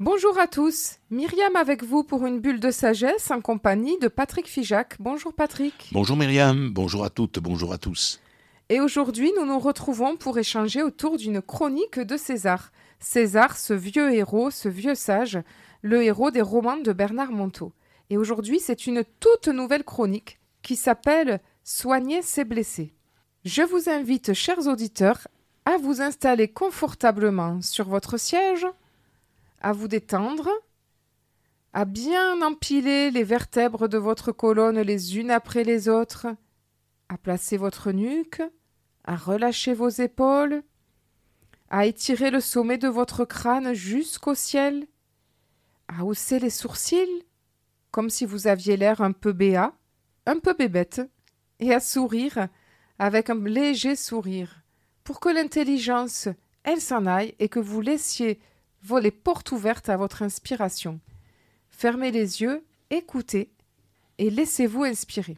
Bonjour à tous, Myriam avec vous pour une bulle de sagesse en compagnie de Patrick Fijac. Bonjour Patrick. Bonjour Myriam, bonjour à toutes, bonjour à tous. Et aujourd'hui, nous nous retrouvons pour échanger autour d'une chronique de César. César, ce vieux héros, ce vieux sage, le héros des romans de Bernard Monteau. Et aujourd'hui, c'est une toute nouvelle chronique qui s'appelle Soigner ses blessés. Je vous invite, chers auditeurs, à vous installer confortablement sur votre siège à vous détendre, à bien empiler les vertèbres de votre colonne les unes après les autres, à placer votre nuque, à relâcher vos épaules, à étirer le sommet de votre crâne jusqu'au ciel, à hausser les sourcils, comme si vous aviez l'air un peu béat, un peu bébête, et à sourire avec un léger sourire, pour que l'intelligence, elle s'en aille et que vous laissiez les portes ouvertes à votre inspiration. Fermez les yeux, écoutez et laissez-vous inspirer.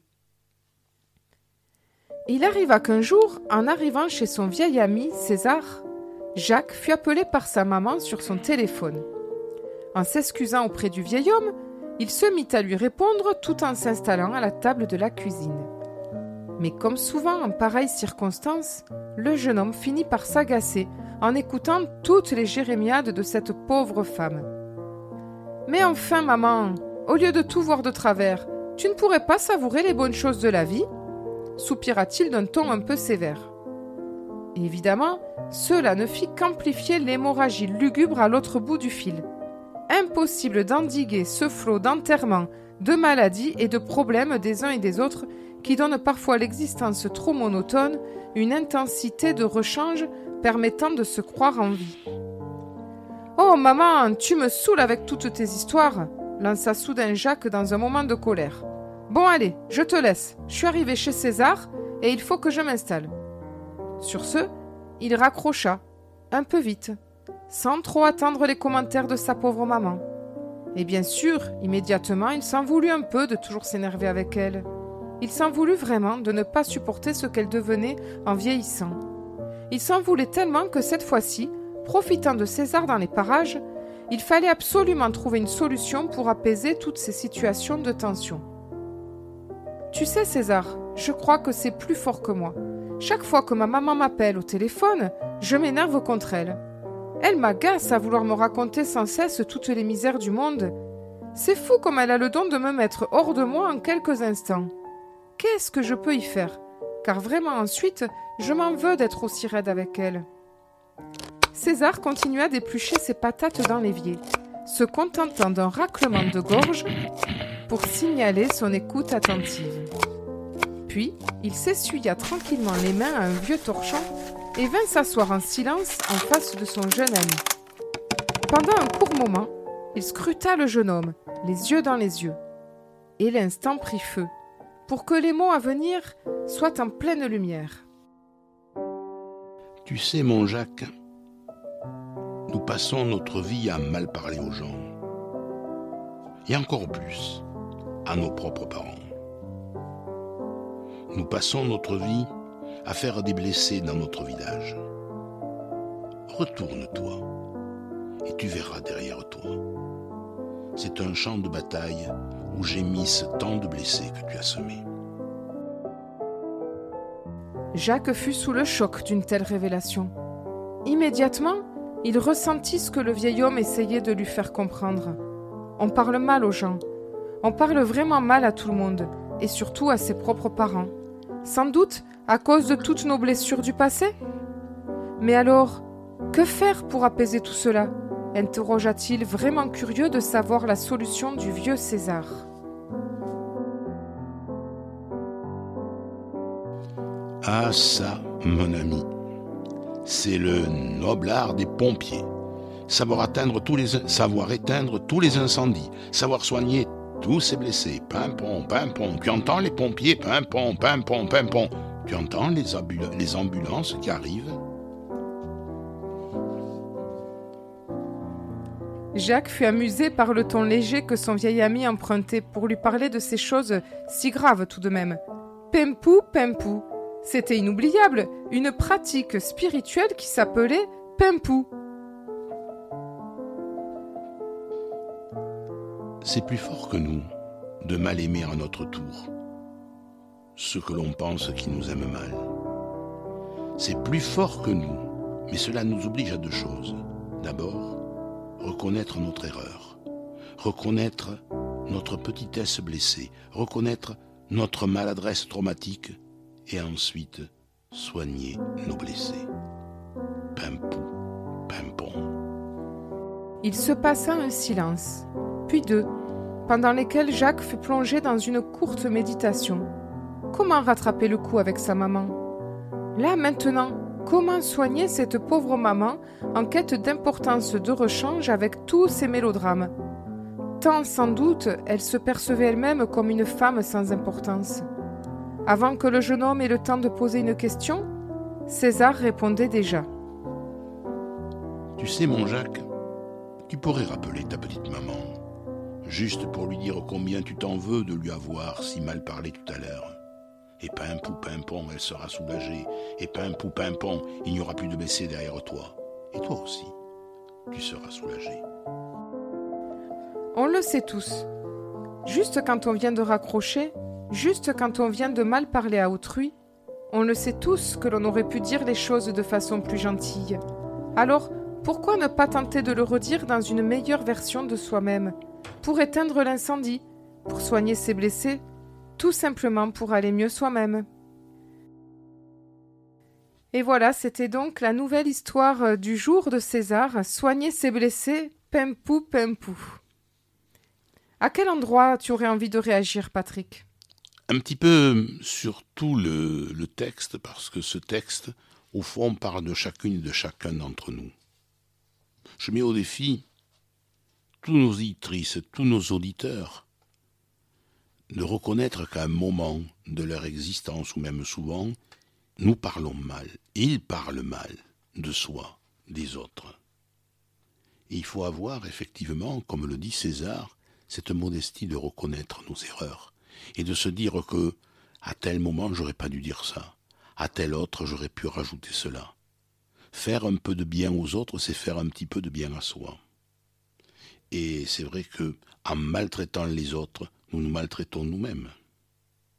Il arriva qu'un jour, en arrivant chez son vieil ami César, Jacques fut appelé par sa maman sur son téléphone. En s'excusant auprès du vieil homme, il se mit à lui répondre tout en s'installant à la table de la cuisine. Mais comme souvent en pareilles circonstances, le jeune homme finit par s'agacer en écoutant toutes les jérémiades de cette pauvre femme. Mais enfin, maman, au lieu de tout voir de travers, tu ne pourrais pas savourer les bonnes choses de la vie? soupira-t-il d'un ton un peu sévère. Évidemment, cela ne fit qu'amplifier l'hémorragie lugubre à l'autre bout du fil. Impossible d'endiguer ce flot d'enterrements, de maladies et de problèmes des uns et des autres qui donnent parfois l'existence trop monotone une intensité de rechange permettant de se croire en vie. Oh maman, tu me saoules avec toutes tes histoires lança soudain Jacques dans un moment de colère. Bon allez, je te laisse, je suis arrivé chez César et il faut que je m'installe. Sur ce, il raccrocha, un peu vite, sans trop attendre les commentaires de sa pauvre maman. Et bien sûr, immédiatement, il s'en voulut un peu de toujours s'énerver avec elle. Il s'en voulut vraiment de ne pas supporter ce qu'elle devenait en vieillissant. Il s'en voulait tellement que cette fois-ci, profitant de César dans les parages, il fallait absolument trouver une solution pour apaiser toutes ces situations de tension. Tu sais, César, je crois que c'est plus fort que moi. Chaque fois que ma maman m'appelle au téléphone, je m'énerve contre elle. Elle m'agace à vouloir me raconter sans cesse toutes les misères du monde. C'est fou comme elle a le don de me mettre hors de moi en quelques instants. Qu'est-ce que je peux y faire? Car vraiment ensuite, je m'en veux d'être aussi raide avec elle. César continua d'éplucher ses patates dans l'évier, se contentant d'un raclement de gorge pour signaler son écoute attentive. Puis, il s'essuya tranquillement les mains à un vieux torchon et vint s'asseoir en silence en face de son jeune ami. Pendant un court moment, il scruta le jeune homme, les yeux dans les yeux. Et l'instant prit feu pour que les mots à venir soient en pleine lumière. Tu sais, mon Jacques, nous passons notre vie à mal parler aux gens. Et encore plus, à nos propres parents. Nous passons notre vie à faire des blessés dans notre village. Retourne-toi et tu verras derrière toi. C'est un champ de bataille où gémissent tant de blessés que tu as semés. Jacques fut sous le choc d'une telle révélation. Immédiatement, il ressentit ce que le vieil homme essayait de lui faire comprendre. On parle mal aux gens. On parle vraiment mal à tout le monde, et surtout à ses propres parents. Sans doute à cause de toutes nos blessures du passé? Mais alors, que faire pour apaiser tout cela? interrogea-t-il, vraiment curieux de savoir la solution du vieux César. Ah ça, mon ami, c'est le noble art des pompiers. Savoir tous les, savoir éteindre tous les incendies, savoir soigner tous ces blessés. Pimpon, pimpon. Tu entends les pompiers, pimpon, pimpon, pimpon. Tu entends les, les ambulances qui arrivent? Jacques fut amusé par le ton léger que son vieil ami empruntait pour lui parler de ces choses si graves tout de même. Pempou, pempou. C'était inoubliable, une pratique spirituelle qui s'appelait Pempou. c'est plus fort que nous de mal aimer à notre tour ceux que l'on pense qui nous aiment mal. C'est plus fort que nous, mais cela nous oblige à deux choses. D'abord, reconnaître notre erreur, reconnaître notre petitesse blessée, reconnaître notre maladresse traumatique et ensuite soigner nos blessés. Pimpou, pimpon. Il se passa un silence, puis deux, pendant lesquels Jacques fut plongé dans une courte méditation. Comment rattraper le coup avec sa maman? Là maintenant, comment soigner cette pauvre maman en quête d'importance de rechange avec tous ces mélodrames? Tant sans doute elle se percevait elle-même comme une femme sans importance. Avant que le jeune homme ait le temps de poser une question, César répondait déjà. Tu sais, mon Jacques, tu pourrais rappeler ta petite maman, juste pour lui dire combien tu t'en veux de lui avoir si mal parlé tout à l'heure. Et pimpou pimpon, elle sera soulagée. Et pimpou pimpon, il n'y aura plus de blessés derrière toi. Et toi aussi, tu seras soulagé. On le sait tous. Juste quand on vient de raccrocher, juste quand on vient de mal parler à autrui, on le sait tous que l'on aurait pu dire les choses de façon plus gentille. Alors, pourquoi ne pas tenter de le redire dans une meilleure version de soi-même, pour éteindre l'incendie, pour soigner ses blessés, tout simplement pour aller mieux soi-même? Et voilà, c'était donc la nouvelle histoire euh, du jour de César, soigner ses blessés, pimpou pimpou. À quel endroit tu aurais envie de réagir, Patrick? Un petit peu sur tout le, le texte, parce que ce texte, au fond, parle de chacune et de chacun d'entre nous. Je mets au défi tous nos auditrices, tous nos auditeurs, de reconnaître qu'à un moment de leur existence, ou même souvent, nous parlons mal, ils parlent mal de soi, des autres. Et il faut avoir effectivement, comme le dit César, cette modestie de reconnaître nos erreurs et de se dire que à tel moment j'aurais pas dû dire ça, à tel autre j'aurais pu rajouter cela. Faire un peu de bien aux autres, c'est faire un petit peu de bien à soi. Et c'est vrai que en maltraitant les autres, nous nous maltraitons nous-mêmes.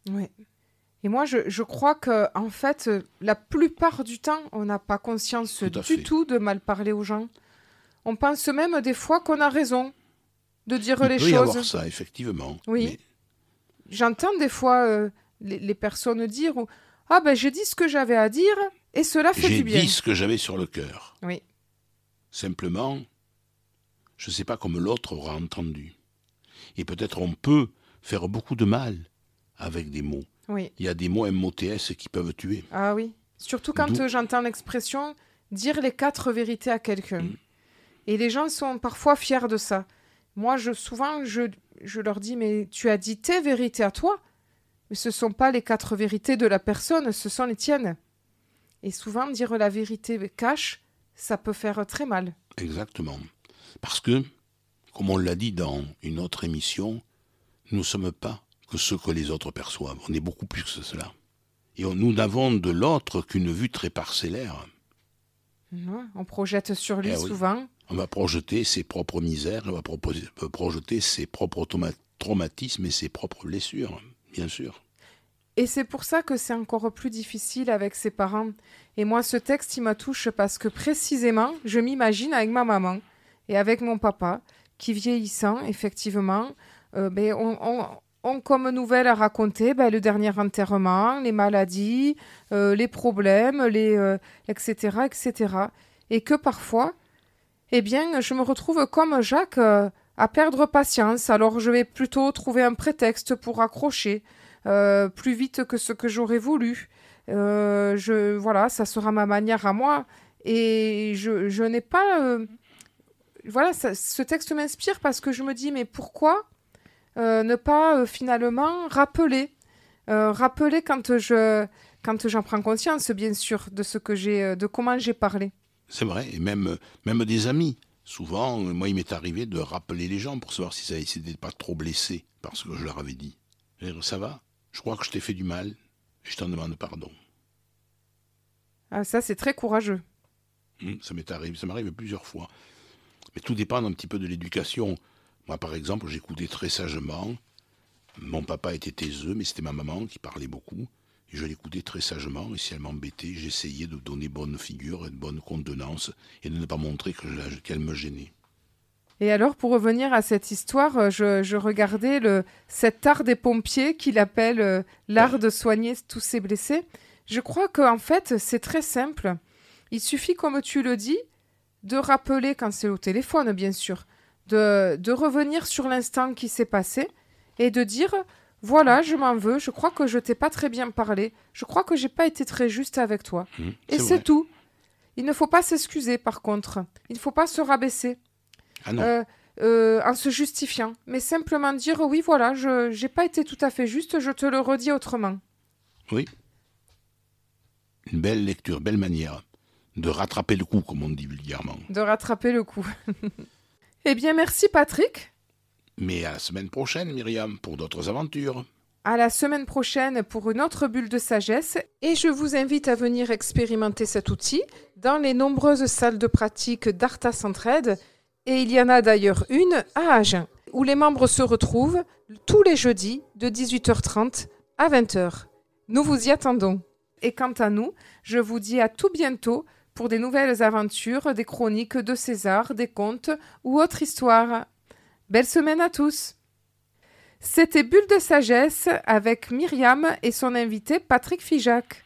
Oui. Et moi, je, je, crois que, en fait, la plupart du temps, on n'a pas conscience Tout du fait. tout de mal parler aux gens. On pense même des fois qu'on a raison de dire Il les peut y choses. avoir ça, effectivement. Oui. Mais J'entends des fois euh, les, les personnes dire Ah ben j'ai dit ce que j'avais à dire et cela fait J'ai du bien. dit ce que j'avais sur le cœur. Oui. Simplement, je ne sais pas comme l'autre aura entendu. Et peut-être on peut faire beaucoup de mal avec des mots. Oui. Il y a des mots MOTS qui peuvent tuer. Ah oui. Surtout quand j'entends l'expression dire les quatre vérités à quelqu'un. Mm. Et les gens sont parfois fiers de ça. Moi, je, souvent, je, je leur dis Mais tu as dit tes vérités à toi, mais ce ne sont pas les quatre vérités de la personne, ce sont les tiennes. Et souvent, dire la vérité cache, ça peut faire très mal. Exactement. Parce que, comme on l'a dit dans une autre émission, nous ne sommes pas que ce que les autres perçoivent. On est beaucoup plus que cela. Et on- nous n'avons de l'autre qu'une vue très parcellaire. Non, On projette sur lui Eh oui. souvent. On va projeter ses propres misères, on va euh, projeter ses propres trauma- traumatismes et ses propres blessures, bien sûr. Et c'est pour ça que c'est encore plus difficile avec ses parents. Et moi, ce texte, il me touche parce que précisément, je m'imagine avec ma maman et avec mon papa, qui vieillissant, effectivement, euh, ben, ont, ont- comme nouvelle à raconter ben, le dernier enterrement, les maladies, euh, les problèmes, les, euh, etc., etc. Et que parfois, eh bien, je me retrouve comme Jacques euh, à perdre patience. Alors, je vais plutôt trouver un prétexte pour accrocher euh, plus vite que ce que j'aurais voulu. Euh, je, voilà, ça sera ma manière à moi. Et je, n'ai pas. voilà, ce texte m'inspire parce que je me dis, mais pourquoi ne pas finalement rappeler Rappeler quand je. Quand j'en prends conscience, bien sûr, de ce que j'ai, de comment j'ai parlé. C'est vrai, et même, même des amis. Souvent, euh, moi, il m'est arrivé de rappeler les gens pour savoir si ça n'était pas trop blessé par ce que je leur avais dit. Dire, ça va Je crois que je t'ai fait du mal. Je t'en demande pardon. Ah, ça, c'est très courageux. Hum, Ça m'est arrivé, ça m'arrive plusieurs fois. Mais tout dépend un petit peu de l'éducation Moi, par exemple, j'écoutais très sagement. Mon papa était taiseux, mais c'était ma maman qui parlait beaucoup. Et je l'écoutais très sagement, et si elle m'embêtait, j'essayais de donner bonne figure et de bonne contenance, et de ne pas montrer qu'elle me gênait. Et alors, pour revenir à cette histoire, euh, je, regardais le, cet art des pompiers qu'il appelle euh, l'art de soigner tous ses blessés. Je crois qu'en fait, c'est très simple. Il suffit, comme tu le dis, de rappeler, quand c'est au téléphone, bien sûr, de, de revenir sur l'instant qui s'est passé et de dire voilà, je m'en veux, je crois que je t'ai pas très bien parlé, je crois que j'ai pas été très juste avec toi. Mmh, et c'est tout. Il ne faut pas s'excuser, par contre. Il ne faut pas se rabaisser. Ah euh, euh, en se justifiant, mais simplement dire oui, voilà, je n'ai pas été tout à fait juste, je te le redis autrement. Oui. Une belle lecture, belle manière de rattraper le coup, comme on dit vulgairement. De rattraper le coup. eh bien, merci Patrick. Mais à la semaine prochaine, Myriam, pour d'autres aventures. À la semaine prochaine pour une autre bulle de sagesse et je vous invite à venir expérimenter cet outil dans les nombreuses salles de pratique d'Arta Centraide et il y en a d'ailleurs une à Agen, où les membres se retrouvent tous les jeudis de 18h30 à 20h. Nous vous y attendons. Et quant à nous, je vous dis à tout bientôt pour des nouvelles aventures, des chroniques de César, des contes ou autres histoires. Belle semaine à tous. C'était Bulle de sagesse avec Myriam et son invité Patrick Fijac.